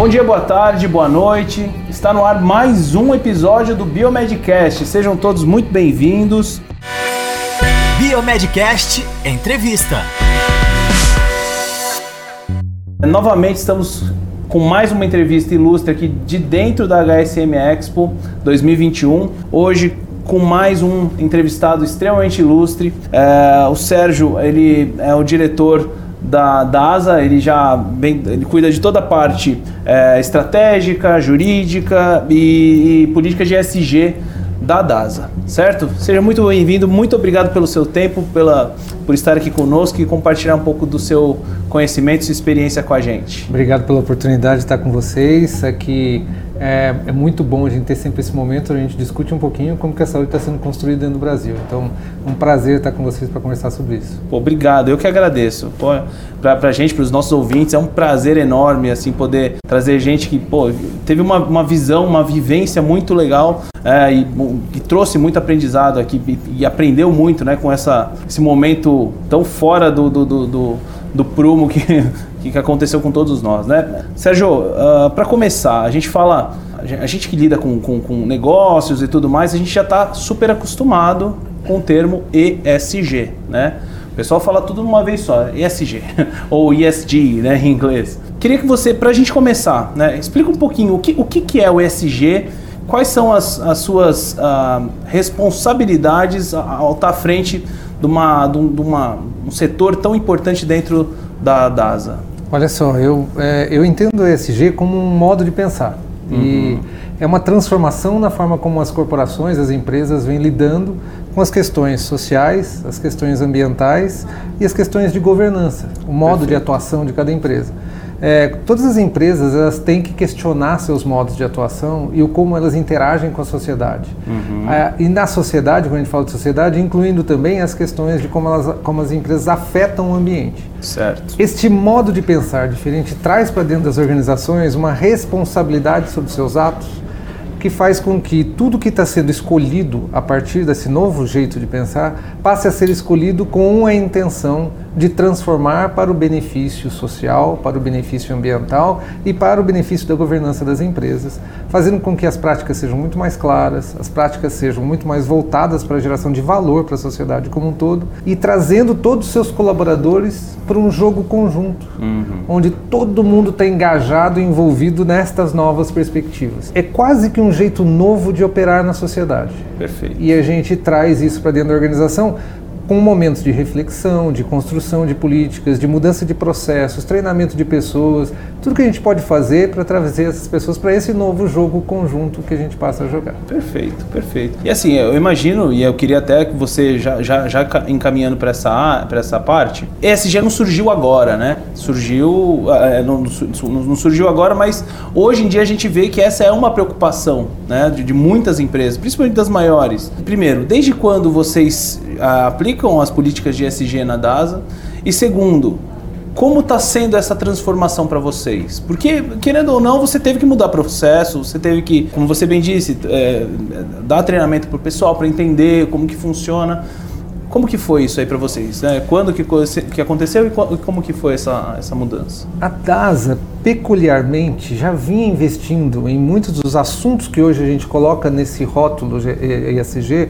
Bom dia, boa tarde, boa noite. Está no ar mais um episódio do Biomedcast. Sejam todos muito bem-vindos. Biomedcast Entrevista. Novamente estamos com mais uma entrevista ilustre aqui de dentro da HSM Expo 2021. Hoje com mais um entrevistado extremamente ilustre. É, o Sérgio, ele é o diretor da, da ASA, ele já bem, ele cuida de toda a parte é, estratégica, jurídica e, e política de SG da DASA, certo? Seja muito bem-vindo, muito obrigado pelo seu tempo, pela, por estar aqui conosco e compartilhar um pouco do seu conhecimento sua experiência com a gente. Obrigado pela oportunidade de estar com vocês aqui. É, é, muito bom a gente ter sempre esse momento, a gente discute um pouquinho como que a saúde está sendo construída do Brasil. Então, um prazer estar com vocês para conversar sobre isso. Pô, obrigado, eu que agradeço. Para a gente, para os nossos ouvintes, é um prazer enorme assim poder trazer gente que pô, teve uma, uma visão, uma vivência muito legal é, e, e, trouxe muito aprendizado aqui e, e, aprendeu muito né, com essa, esse momento tão fora do, do, do, do, do prumo que que, que aconteceu com todos nós, né? Sérgio, uh, ah, para começar, a gente fala, a gente que lida com, com, com negócios e tudo mais, a gente já está super acostumado com o termo ESG, né? O pessoal fala tudo de uma vez só, ESG, ou ESG, né, em inglês. Queria que você, para a gente começar, né, explica um pouquinho o que, o que, que é o ESG, quais são as, as suas uh, responsabilidades ao estar à frente de, uma, de, uma, um setor tão importante dentro da DASA. Olha só, eu, é, eu entendo o ESG como um modo de pensar. Uhum. E é uma transformação na forma como as corporações, as empresas vêm lidando com as questões sociais, as questões ambientais e as questões de governança, o modo Perfeito. de atuação de cada empresa. É, todas as empresas elas têm que questionar seus modos de atuação e o como elas interagem com a sociedade. Uhum. É, e na sociedade, quando a gente fala de sociedade, incluindo também as questões de como, elas, como as empresas afetam o ambiente. Certo. Este modo de pensar diferente traz para dentro das organizações uma responsabilidade sobre seus atos que faz com que tudo que está sendo escolhido a partir desse novo jeito de pensar passe a ser escolhido com a intenção de transformar para o benefício social, para o benefício ambiental e para o benefício da governança das empresas, fazendo com que as práticas sejam muito mais claras, as práticas sejam muito mais voltadas para a geração de valor para a sociedade como um todo e trazendo todos os seus colaboradores para um jogo conjunto, uhum. onde todo mundo está engajado e envolvido nestas novas perspectivas. É quase que um jeito novo de operar na sociedade. Perfeito. E a gente traz isso para dentro da organização com momentos de reflexão, de construção de políticas, de mudança de processos, treinamento de pessoas, tudo que a gente pode fazer para trazer essas pessoas para esse novo jogo conjunto que a gente passa a jogar. Perfeito, perfeito. E assim, eu imagino, e eu queria até que você já, já, já encaminhando para essa, essa parte, ESG não surgiu agora, né? Surgiu, é, não, não, surgiu agora, mas hoje em dia a gente vê que essa é uma preocupação né, de, de muitas empresas, principalmente das maiores. Primeiro, desde quando vocês aplicam as políticas de ESG na DASA? E segundo, como está sendo essa transformação para vocês? Porque, querendo ou não, você teve que mudar processo, você teve que, como você bem disse, é, dar treinamento para o pessoal para entender como que funciona. Como que foi isso aí para vocês? Né? Quando que, que aconteceu e como que foi essa, essa mudança? A DASA, peculiarmente, já vinha investindo em muitos dos assuntos que hoje a gente coloca nesse rótulo ESG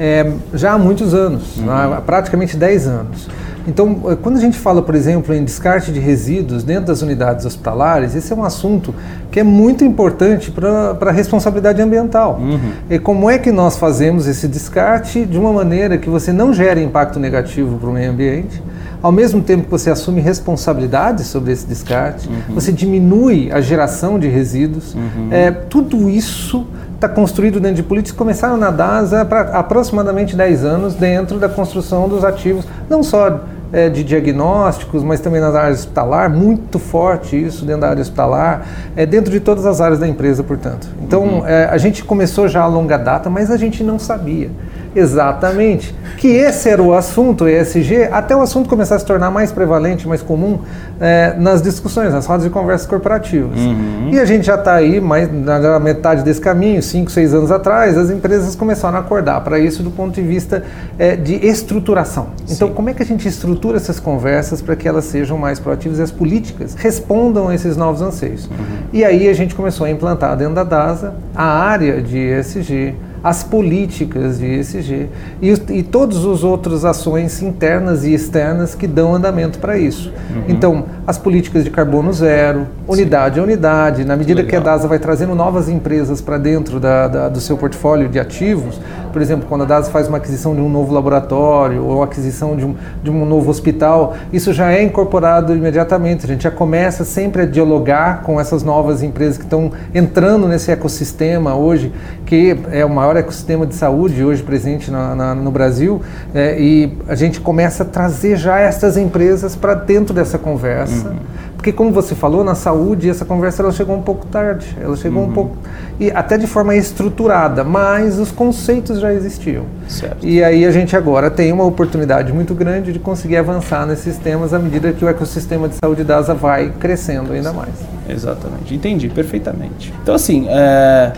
é, já há muitos anos, uhum. há praticamente 10 anos. Então, eh, quando a gente fala, por exemplo, em descarte de resíduos dentro das unidades hospitalares, esse é um assunto que é muito importante para a responsabilidade ambiental. Uhum. E como é que nós fazemos esse descarte de uma maneira que você não gere impacto negativo para o meio ambiente, ao mesmo tempo que você assume responsabilidade sobre esse descarte, uhum. você diminui a geração de resíduos, uhum. é, tudo isso está construído dentro de políticas que começaram na DASA há aproximadamente 10 anos dentro da construção dos ativos, não só é, de diagnósticos, mas também nas áreas hospitalar, muito forte isso dentro da área hospitalar, é, dentro de todas as áreas da empresa, portanto. Então, uhum. é, a gente começou já a longa data, mas a gente não sabia Exatamente. Que esse era o assunto, ESG, até o assunto começar a se tornar mais prevalente, mais comum é, nas discussões, nas rodas de conversas corporativas. Uhum. E a gente já está aí, mais na metade desse caminho, cinco, seis anos atrás, as empresas começaram a acordar para isso do ponto de vista é, de estruturação. Então, Sim. como é que a gente estrutura essas conversas para que elas sejam mais proativas e as políticas respondam a esses novos anseios? Uhum. E aí a gente começou a implantar dentro da DASA a área de ESG, as políticas de ESG e, e todas as outras ações internas e externas que dão andamento para isso. Uhum. Então, as políticas de carbono zero, unidade Sim. a unidade, na medida que, que a DASA vai trazendo novas empresas para dentro da, da, do seu portfólio de ativos, por exemplo, quando a DASA faz uma aquisição de um novo laboratório ou aquisição de um, de um novo hospital, isso já é incorporado imediatamente. A gente já começa sempre a dialogar com essas novas empresas que estão entrando nesse ecossistema hoje, que é o maior ecossistema de saúde hoje presente na, na, no Brasil, é, e a gente começa a trazer já essas empresas para dentro dessa conversa. Uhum porque como você falou, na saúde essa conversa ela chegou um pouco tarde, ela chegou uhum. um pouco e até de forma estruturada, mas os conceitos já existiam. Certo. E aí a gente agora tem uma oportunidade muito grande de conseguir avançar nesses temas à medida que o ecossistema de saúde da ASA vai crescendo ainda mais. Exatamente, entendi perfeitamente. Então assim, é,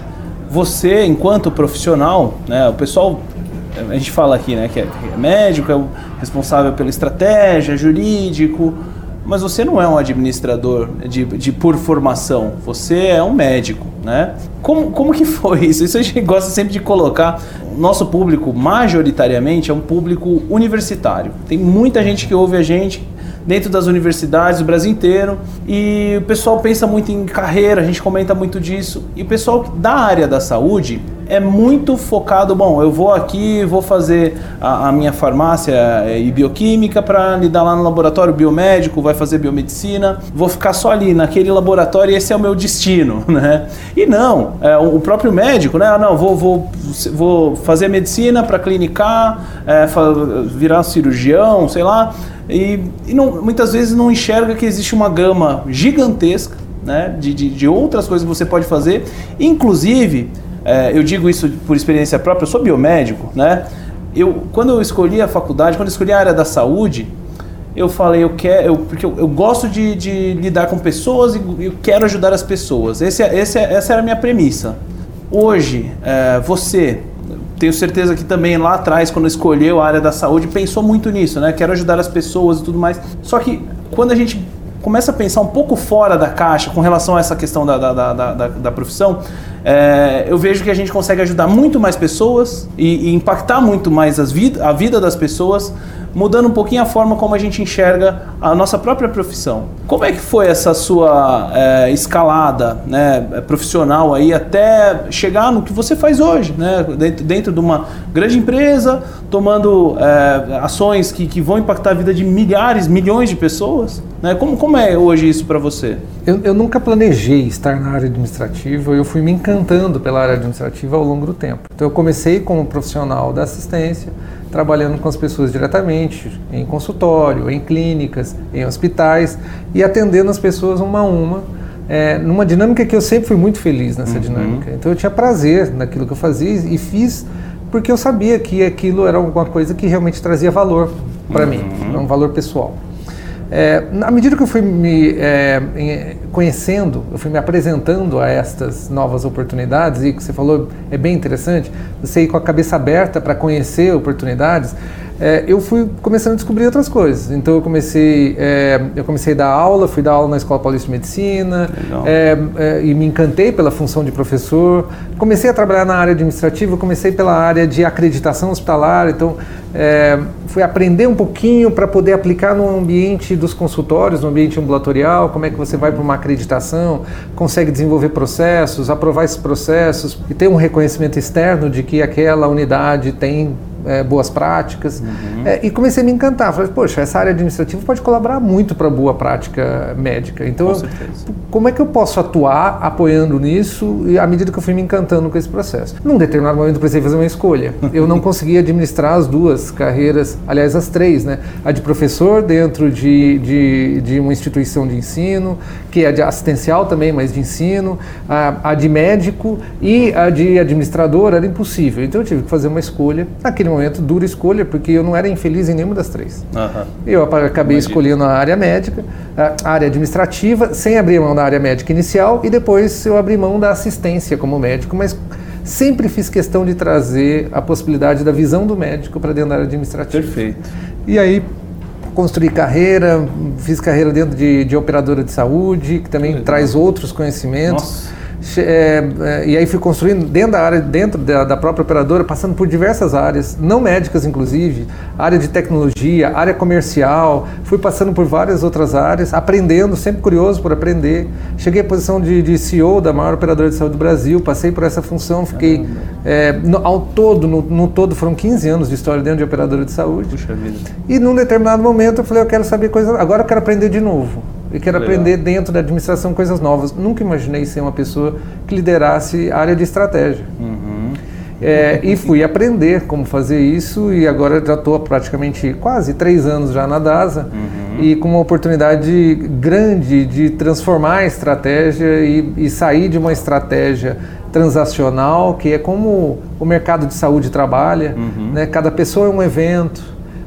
você enquanto profissional, né, o pessoal a gente fala aqui, né, que é médico, é o responsável pela estratégia, jurídico, mas você não é um administrador de, de por formação, você é um médico, né? Como, como que foi isso? Isso a gente gosta sempre de colocar. Nosso público, majoritariamente, é um público universitário. Tem muita gente que ouve a gente dentro das universidades do Brasil inteiro e o pessoal pensa muito em carreira, a gente comenta muito disso. E o pessoal da área da saúde é muito focado, bom, eu vou aqui, vou fazer a, a minha farmácia eh, e bioquímica para lidar lá no laboratório biomédico, vai fazer biomedicina, vou ficar só ali naquele laboratório e esse é o meu destino, né? E não, é, o próprio médico, né? Ah, não, vou, vou, vou fazer medicina para clinicar, é, virar cirurgião, sei lá, e, e não, muitas vezes não enxerga que existe uma gama gigantesca né, de, de, de outras coisas que você pode fazer, inclusive é, eu digo isso por experiência própria, eu sou biomédico, né? Eu, quando eu escolhi a faculdade, quando eu escolhi a área da saúde, eu falei, eu quero, eu, porque eu, eu gosto de, de, lidar com pessoas e eu quero ajudar as pessoas. Esse, é, esse, é, essa era a minha premissa. Hoje, é, você, tenho certeza que também lá atrás, quando escolheu a área da saúde, pensou muito nisso, né? Quero ajudar as pessoas e tudo mais. Só que quando a gente começa a pensar um pouco fora da caixa com relação a essa questão da, da, da, da, da profissão, é, eu vejo que a gente consegue ajudar muito mais pessoas e, e impactar muito mais as vid a vida das pessoas, mudando um pouquinho a forma como a gente enxerga a nossa própria profissão. Como é que foi essa sua é, escalada né, profissional aí até chegar no que você faz hoje, né, dentro, dentro de uma grande empresa, tomando é, ações que, que vão impactar a vida de milhares, milhões de pessoas? Né? Como, como é hoje isso para você? Eu, eu, nunca planejei estar na área administrativa, eu fui me encantando pela área administrativa ao longo do tempo. Então eu comecei como profissional da assistência, trabalhando com as pessoas diretamente, em consultório, em clínicas, em hospitais e atendendo as pessoas uma a uma, é, numa dinâmica que eu sempre fui muito feliz nessa uhum. dinâmica. Então eu tinha prazer naquilo que eu fazia e fiz porque eu sabia que aquilo era alguma coisa que realmente trazia valor para uhum. mim, um valor pessoal. É, à medida que eu fui me é, conhecendo, eu fui me apresentando a estas novas oportunidades, e que você falou é bem interessante, você ir com a cabeça aberta para conhecer oportunidades, é, eu fui começando a descobrir outras coisas. Então eu comecei, é, eu comecei a dar aula, fui dar aula na Escola Paulista de Medicina é, é, e me encantei pela função de professor. Comecei a trabalhar na área administrativa, comecei pela área de acreditação hospitalar, então é, fui aprender um pouquinho para poder aplicar no ambiente dos consultórios, no ambiente ambulatorial, como é que você vai para uma acreditação, consegue desenvolver processos, aprovar esses processos e ter um reconhecimento externo de que aquela unidade tem é, boas práticas. Uhum. É, e comecei a me encantar. Falei, poxa, essa área administrativa pode colaborar muito para boa prática médica. Então, eu, como é que eu posso atuar apoiando nisso e à medida que eu fui me encantando com esse processo? Num determinado momento, eu precisei fazer uma escolha. Eu não conseguia administrar as duas carreiras, aliás, as três, né? A de professor dentro de, de, de uma instituição de ensino, que é de assistencial também, mas de ensino, a, a de médico e a de administrador era impossível. Então eu tive que fazer uma escolha, naquele momento, dura escolha, porque eu não era infeliz em nenhuma das três. Uhum. Eu acabei Imagina. escolhendo a área médica, a área administrativa, sem abrir mão da área médica inicial, e depois eu abri mão da assistência como médico, mas sempre fiz questão de trazer a possibilidade da visão do médico para dentro da área administrativa. Perfeito. E aí construí carreira, fiz carreira dentro de, de operadora de saúde, que também que traz outros conhecimentos. Nossa. É, é, e aí fui construindo dentro da área, dentro da, da, própria operadora, passando por diversas áreas, não médicas inclusive, área de tecnologia, área comercial, fui passando por várias outras áreas, aprendendo, sempre curioso por aprender. Cheguei à posição de, de CEO da maior operadora de saúde do Brasil, passei por essa função, fiquei é, no, ao todo, no, no, todo foram 15 anos de história dentro de operadora de saúde. Puxa vida. E num determinado momento eu falei, eu quero saber coisas, agora eu quero aprender de novo e quero Legal. aprender dentro da administração coisas novas. Nunca imaginei ser uma pessoa que liderasse área de estratégia. Uhum. É, e fui aprender como fazer isso e agora já estou praticamente quase três anos já na DASA uhum. e com uma oportunidade grande de transformar a estratégia e, e sair de uma estratégia transacional, que é como o mercado de saúde trabalha. Uhum. Né? Cada pessoa é um evento,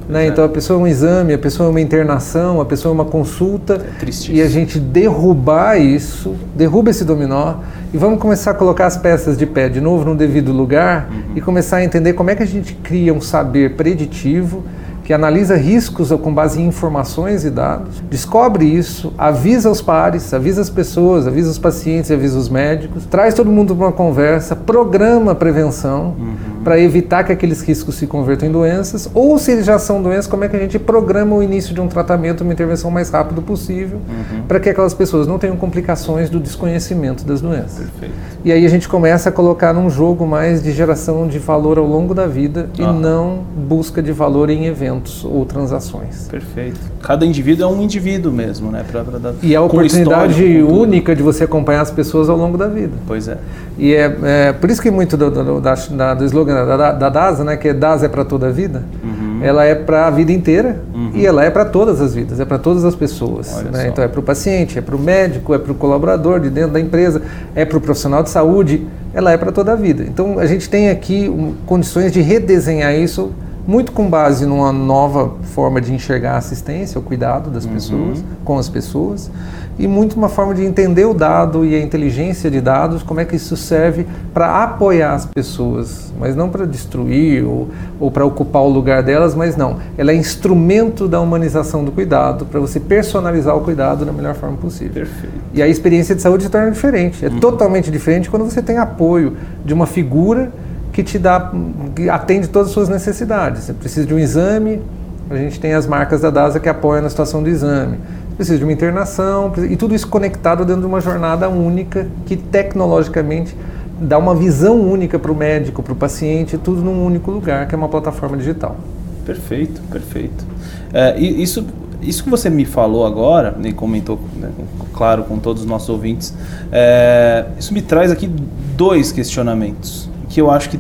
né? Então a pessoa é um exame, a pessoa é uma internação, a pessoa é uma consulta. É e a gente derrubar isso, derruba esse dominó e vamos começar a colocar as peças de pé de novo no devido lugar uhum. e começar a entender como é que a gente cria um saber preditivo que analisa riscos com base em informações e dados, descobre isso, avisa os pares, avisa as pessoas, avisa os pacientes, avisa os médicos, traz todo mundo para uma conversa, programa a prevenção uhum. Para evitar que aqueles riscos se convertam em doenças, ou se eles já são doenças, como é que a gente programa o início de um tratamento, uma intervenção mais rápido possível, uhum. para que aquelas pessoas não tenham complicações do desconhecimento das doenças. Perfeito. E aí a gente começa a colocar num jogo mais de geração de valor ao longo da vida uhum. e não busca de valor em eventos ou transações. Perfeito. Cada indivíduo é um indivíduo mesmo, né? Pra, pra dar, e é a oportunidade única de você acompanhar as pessoas ao longo da vida. Pois é. E é, é por isso que muito do, do, da, do slogan da, da, DASA, né, que é DASA é para toda a vida, uhum. ela é para a vida inteira uhum. e ela é para todas as vidas, é para todas as pessoas. Né? Então é para o paciente, é para o médico, é para o colaborador de dentro da empresa, é para o profissional de saúde, ela é para toda a vida. Então a gente tem aqui um, condições de redesenhar isso muito com base numa nova forma de enxergar a assistência, o cuidado das uhum. pessoas, com as pessoas, e muito uma forma de entender o dado e a inteligência de dados, como é que isso serve para apoiar as pessoas, mas não para destruir ou, ou para ocupar o lugar delas, mas não. Ela é instrumento da humanização do cuidado, para você personalizar o cuidado da melhor forma possível. Perfeito. E a experiência de saúde se torna diferente. É uhum. totalmente diferente quando você tem apoio de uma figura que te dá, que atende todas as suas necessidades. Você precisa de um exame, a gente tem as marcas da DASA que apoiam na situação do exame. Você precisa de uma internação, e tudo isso conectado dentro de uma jornada única que tecnologicamente dá uma visão única para o médico, para o paciente, tudo num único lugar, que é uma plataforma digital. Perfeito, perfeito. É, isso, isso que você me falou agora, e comentou, né, claro, com todos os nossos ouvintes, é, isso me traz aqui dois questionamentos que eu acho que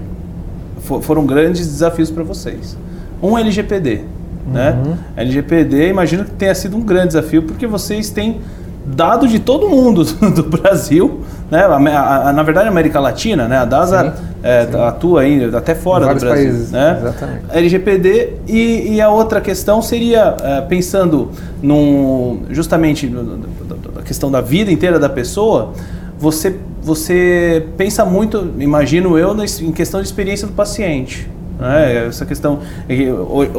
for, foram grandes desafios para vocês. Um LGPD, né? uhum. né? LGPD, imagino que tenha sido um grande desafio porque vocês têm dado de todo mundo do Brasil, né? A, a, a, na verdade, a América Latina, né? A DASA sim, é, sim. atua aí até fora do Brasil, países, né? Exatamente. LGPD e, e, a outra questão seria é, pensando num justamente na questão da vida inteira da pessoa, você você pensa muito, imagino eu, em questão de experiência do paciente. Né? Essa questão.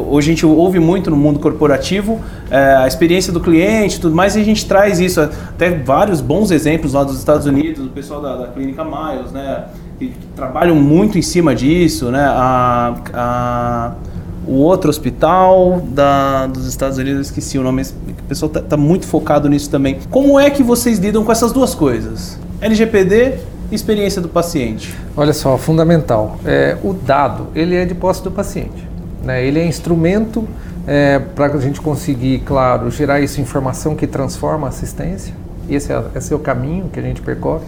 Hoje a gente ouve muito no mundo corporativo é, a experiência do cliente tudo mais, e a gente traz isso, até vários bons exemplos lá dos Estados Unidos, do pessoal da, da Clínica Miles, né? que trabalham muito em cima disso. Né? A, a, o outro hospital da, dos Estados Unidos, eu esqueci o nome, o pessoal está tá muito focado nisso também. Como é que vocês lidam com essas duas coisas? LGPD experiência do paciente. Olha só, fundamental. É, o dado, ele é de posse do paciente. Né? Ele é instrumento é, para a gente conseguir, claro, gerar essa informação que transforma a assistência. Esse é, esse é o caminho que a gente percorre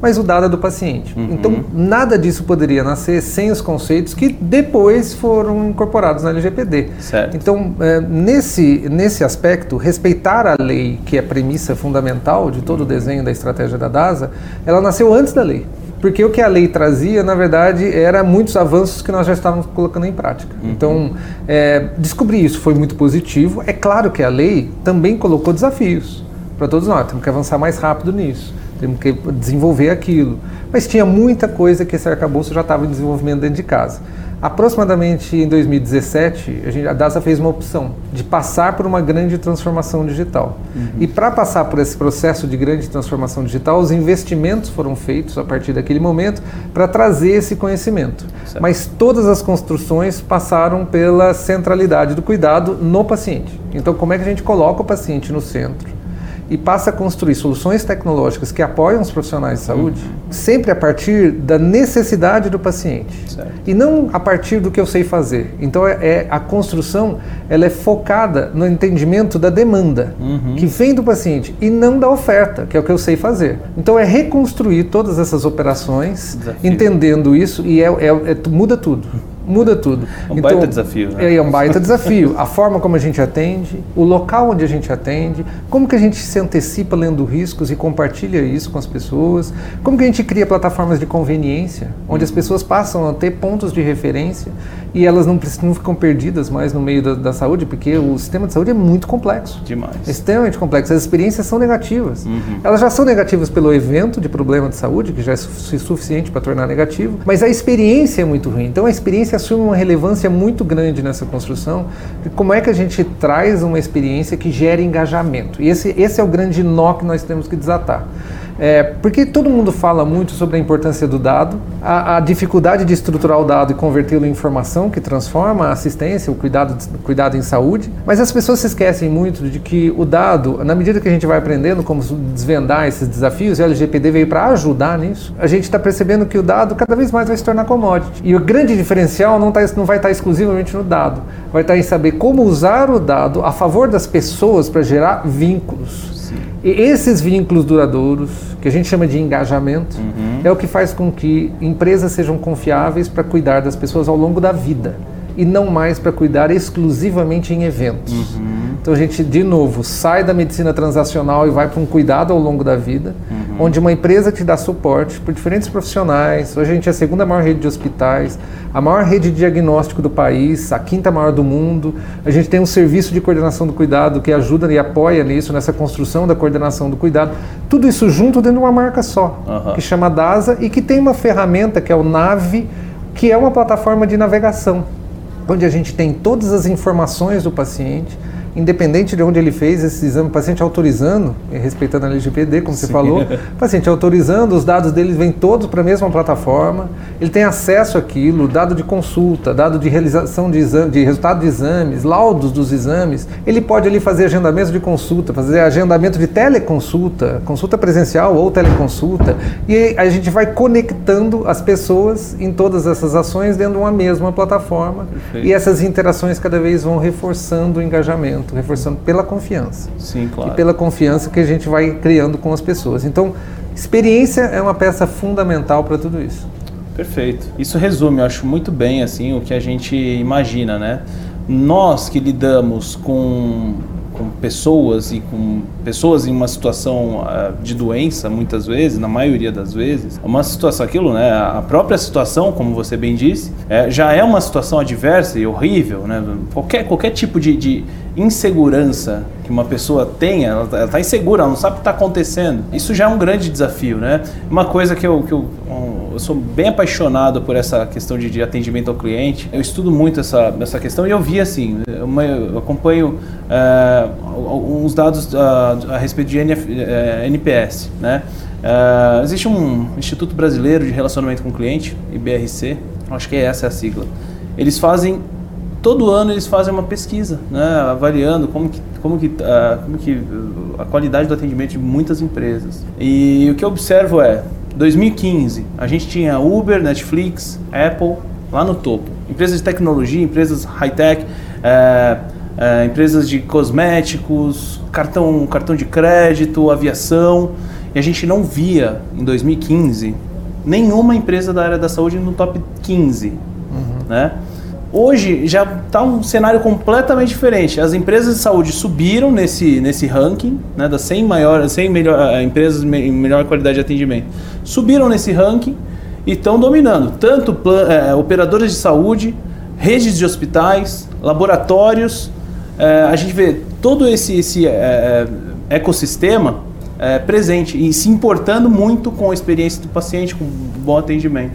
mas o dado é do paciente. Uhum. Então, nada disso poderia nascer sem os conceitos que depois foram incorporados na LGPD. Certo. Então, é, nesse, nesse aspecto, respeitar a lei, que é a premissa fundamental de todo uhum. o desenho da estratégia da DASA, ela nasceu antes da lei. Porque o que a lei trazia, na verdade, era muitos avanços que nós já estávamos colocando em prática. Uhum. Então, é, descobrir isso foi muito positivo. É claro que a lei também colocou desafios para todos nós, temos que avançar mais rápido nisso temos que desenvolver aquilo. Mas tinha muita coisa que esse arcabouço já estava em desenvolvimento dentro de casa. Aproximadamente em 2017, a, gente, a DASA fez uma opção de passar por uma grande transformação digital. Uhum. E para passar por esse processo de grande transformação digital, os investimentos foram feitos a partir daquele momento para trazer esse conhecimento. Certo. Mas todas as construções passaram pela centralidade do cuidado no paciente. Então, como é que a gente coloca o paciente no centro? E passa a construir soluções tecnológicas que apoiam os profissionais de saúde, uhum. sempre a partir da necessidade do paciente certo. e não a partir do que eu sei fazer. Então é, é a construção ela é focada no entendimento da demanda uhum. que vem do paciente e não da oferta, que é o que eu sei fazer. Então é reconstruir todas essas operações, Desafio. entendendo isso e é, é, é muda tudo muda tudo. É um então, baita desafio, né? É, é um baita desafio. A forma como a gente atende, o local onde a gente atende, como que a gente se antecipa lendo riscos e compartilha isso com as pessoas, como que a gente cria plataformas de conveniência, onde as pessoas passam a ter pontos de referência e elas não, não ficam perdidas mais no meio da, da, saúde, porque o sistema de saúde é muito complexo. Demais. É extremamente complexo. As experiências são negativas. Uhum. Elas já são negativas pelo evento de problema de saúde, que já é suficiente para tornar negativo, mas a experiência é muito ruim. Então a experiência assume uma relevância muito grande nessa construção de como é que a gente traz uma experiência que gere engajamento. E esse, esse é o grande nó que nós temos que desatar. É, porque todo mundo fala muito sobre a importância do dado, a, a dificuldade de estruturar o dado e convertê-lo em informação que transforma a assistência, o cuidado, cuidado em saúde, mas as pessoas se esquecem muito de que o dado, na medida que a gente vai aprendendo como desvendar esses desafios, e a LGPD veio para ajudar nisso, a gente está percebendo que o dado cada vez mais vai se tornar commodity. E o grande diferencial não, tá, não vai estar tá exclusivamente no dado, vai estar tá em saber como usar o dado a favor das pessoas para gerar vínculos. E esses vínculos duradouros, que a gente chama de engajamento, uhum. é o que faz com que empresas sejam confiáveis para cuidar das pessoas ao longo da vida e não mais para cuidar exclusivamente em eventos. Uhum. Então a gente, de novo, sai da medicina transacional e vai para um cuidado ao longo da vida, uhum. Onde uma empresa te dá suporte por diferentes profissionais. Hoje a gente é a segunda maior rede de hospitais, a maior rede de diagnóstico do país, a quinta maior do mundo. A gente tem um serviço de coordenação do cuidado que ajuda e apoia nisso, nessa construção da coordenação do cuidado. Tudo isso junto dentro de uma marca só, uhum. que chama DASA e que tem uma ferramenta que é o NAVE, que é uma plataforma de navegação, onde a gente tem todas as informações do paciente independente de onde ele fez esse exame, o paciente autorizando, respeitando a LGPD, como Sim. você falou, o paciente autorizando, os dados dele vêm todos para a mesma plataforma, ele tem acesso àquilo, dado de consulta, dado de realização de, exame, de resultado de exames, laudos dos exames, ele pode ali fazer agendamento de consulta, fazer agendamento de teleconsulta, consulta presencial ou teleconsulta, e a gente vai conectando as pessoas em todas essas ações dentro de uma mesma plataforma, Perfeito. e essas interações cada vez vão reforçando o engajamento reforçando pela confiança. Sim, claro. E pela confiança que a gente vai criando com as pessoas. Então, experiência é uma peça fundamental para tudo isso. Perfeito. Isso resume, eu acho muito bem assim o que a gente imagina, né? Nós que lidamos com com pessoas e com pessoas em uma situação uh, de doença, muitas vezes, na maioria das vezes, uma situação, aquilo, né, a própria situação, como você bem disse, é, já é uma situação adversa e horrível, né? Qualquer, qualquer tipo de, de insegurança que uma pessoa tenha, ela está insegura, ela não sabe o que está acontecendo. Isso já é um grande desafio, né? Uma coisa que eu, que eu, eu sou bem apaixonado por essa questão de, de, atendimento ao cliente. Eu estudo muito essa, essa questão e eu vi assim, eu, acompanho uh, uns dados uh, a respeito de NF, eh, NPS, né? Uh, existe um Instituto Brasileiro de Relacionamento com o Cliente, IBRC, acho que essa é a sigla. Eles fazem todo ano eles fazem uma pesquisa, né, avaliando como que, como que, uh, como que a qualidade do atendimento de muitas empresas. E o que eu observo é 2015, a gente tinha Uber, Netflix, Apple lá no topo. Empresas de tecnologia, empresas high-tech, é, é, empresas de cosméticos, cartão, cartão de crédito, aviação. E a gente não via em 2015 nenhuma empresa da área da saúde no top 15. Uhum. Né? Hoje já está um cenário completamente diferente. As empresas de saúde subiram nesse, nesse ranking, né, das 100 maiores, 100 melhor, eh, empresas em melhor qualidade de atendimento. Subiram nesse ranking e estão dominando tanto é, operadores de saúde, redes de hospitais, laboratórios. É, a gente vê todo esse, esse é, ecossistema presente e se importando muito com a experiência do paciente, com bom atendimento.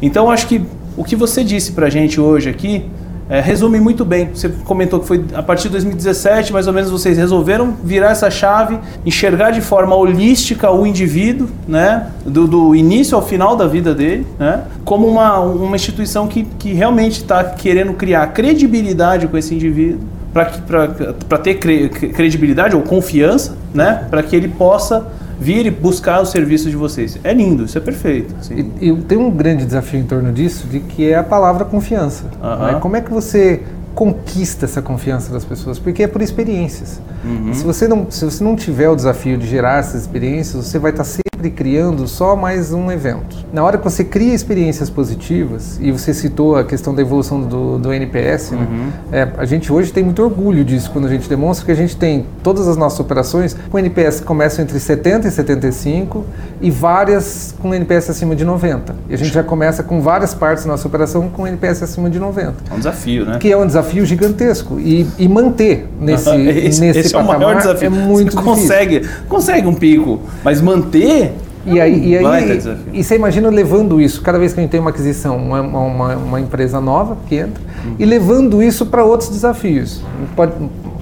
Então, acho que o que você disse para a gente hoje aqui é, resume muito bem. Você comentou que foi a partir de 2017, mais ou menos, vocês resolveram virar essa chave, enxergar de forma holística o indivíduo, né, do, do início ao final da vida dele, né, como uma, uma instituição que, que realmente está querendo criar credibilidade com esse indivíduo, para ter cre, credibilidade ou confiança, né, para que ele possa vir e buscar o serviço de vocês. É lindo, isso é perfeito. Assim. E, e tem um grande desafio em torno disso, de que é a palavra confiança. Né? Como é que você conquista essa confiança das pessoas? Porque é por experiências. Uhum. Se, você não, se você não tiver o desafio de gerar essas experiências, você vai estar sempre criando só mais um evento. Na hora que você cria experiências positivas, e você citou a questão da evolução do, do NPS, né? uhum. né? é, a gente hoje tem muito orgulho disso quando a gente demonstra que a gente tem todas as nossas operações com NPS que começam entre 70 e 75 e várias com NPS acima de 90. E a gente já começa com várias partes da nossa operação com NPS acima de 90. É um desafio, né? Que é um desafio gigantesco. E, e manter nesse, esse, nesse esse patamar é, o maior desafio. é muito você consegue, consegue um pico, mas manter e aí, e, aí e você imagina levando isso, cada vez que a gente tem uma aquisição, uma, uma, uma empresa nova que entra, uhum. e levando isso para outros desafios. Pode,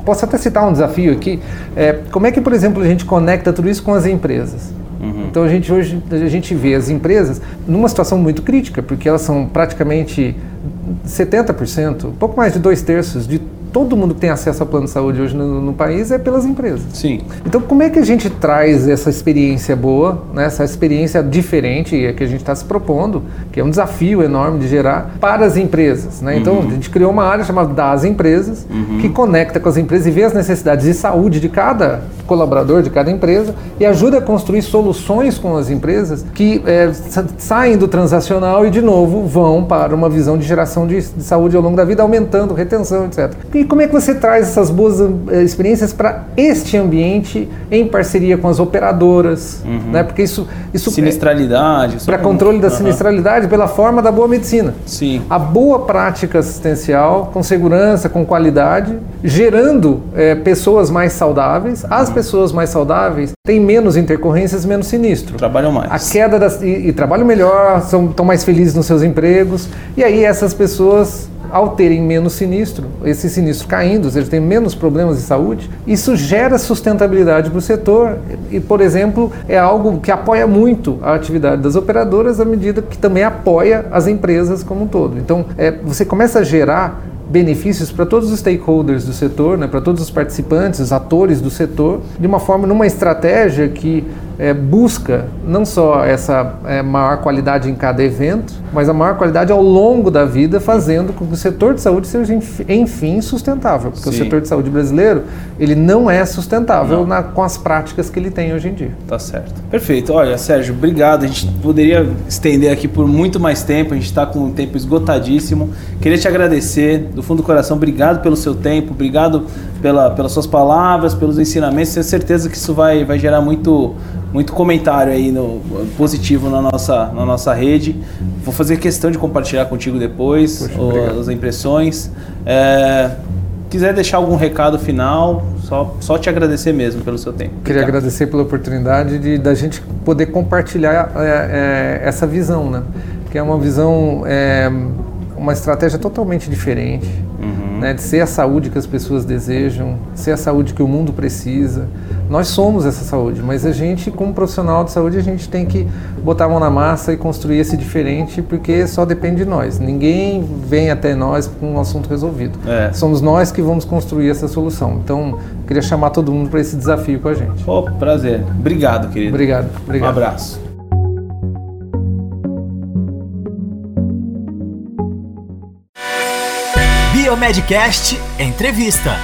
posso até citar um desafio aqui. É, como é que, por exemplo, a gente conecta tudo isso com as empresas? Uhum. Então a gente hoje a gente vê as empresas numa situação muito crítica, porque elas são praticamente 70%, pouco mais de dois terços de todo mundo que tem acesso ao plano de saúde hoje no, no, país é pelas empresas. Sim. Então, como é que a gente traz essa experiência boa, né, essa experiência diferente que a gente está se propondo, que é um desafio enorme de gerar, para as empresas? Né? Então, uhum. a gente criou uma área chamada das empresas, uhum. que conecta com as empresas e vê as necessidades de saúde de cada colaborador, de cada empresa, e ajuda a construir soluções com as empresas que é, saem do transacional e, de novo, vão para uma visão de geração de, de saúde ao longo da vida, aumentando retenção, etc. E como é que você traz essas boas uh, experiências para este ambiente em parceria com as operadoras, uhum. né? Porque isso, isso sinistralidade, para controle da uhum. sinistralidade pela forma da boa medicina. Sim. A boa prática assistencial com segurança, com qualidade, gerando é, pessoas mais saudáveis. As uhum. pessoas mais saudáveis têm menos intercorrências, menos sinistro. Trabalham mais. A queda das, e, e trabalham melhor, são, estão mais felizes nos seus empregos. E aí essas pessoas ao terem menos sinistro, esse sinistro caindo, eles têm menos problemas de saúde, isso gera sustentabilidade para o setor e, por exemplo, é algo que apoia muito a atividade das operadoras à medida que também apoia as empresas como um todo. Então, é, você começa a gerar benefícios para todos os stakeholders do setor, né, para todos os participantes, os atores do setor, de uma forma, numa estratégia que é, busca não só essa é, maior qualidade em cada evento, mas a maior qualidade ao longo da vida, fazendo com que o setor de saúde seja, enfim, sustentável. Porque Sim. o setor de saúde brasileiro, ele não é sustentável não. Na, com as práticas que ele tem hoje em dia. Tá certo. Perfeito. Olha, Sérgio, obrigado. A gente poderia estender aqui por muito mais tempo, a gente está com um tempo esgotadíssimo. Queria te agradecer, do fundo do coração, obrigado pelo seu tempo, obrigado pela, pelas suas palavras, pelos ensinamentos. Tenho certeza que isso vai, vai gerar muito muito comentário aí no, positivo na nossa, na nossa rede. Vou fazer questão de compartilhar contigo depois Poxa, as impressões. É, quiser deixar algum recado final, só, só te agradecer mesmo pelo seu tempo. Queria Obrigado. agradecer pela oportunidade de da gente poder compartilhar é, é, essa visão, né? Que é uma visão, é, uma estratégia totalmente diferente, uhum. né? De ser a saúde que as pessoas desejam, ser a saúde que o mundo precisa nós somos essa saúde, mas a gente, como profissional de saúde, a gente tem que botar a mão na massa e construir esse diferente, porque só depende de nós. Ninguém vem até nós com um assunto resolvido. É. Somos nós que vamos construir essa solução. Então, queria chamar todo mundo para esse desafio com a gente. Oh, prazer. Obrigado, querido. Obrigado. Obrigado. Um abraço. Biomedcast Entrevista.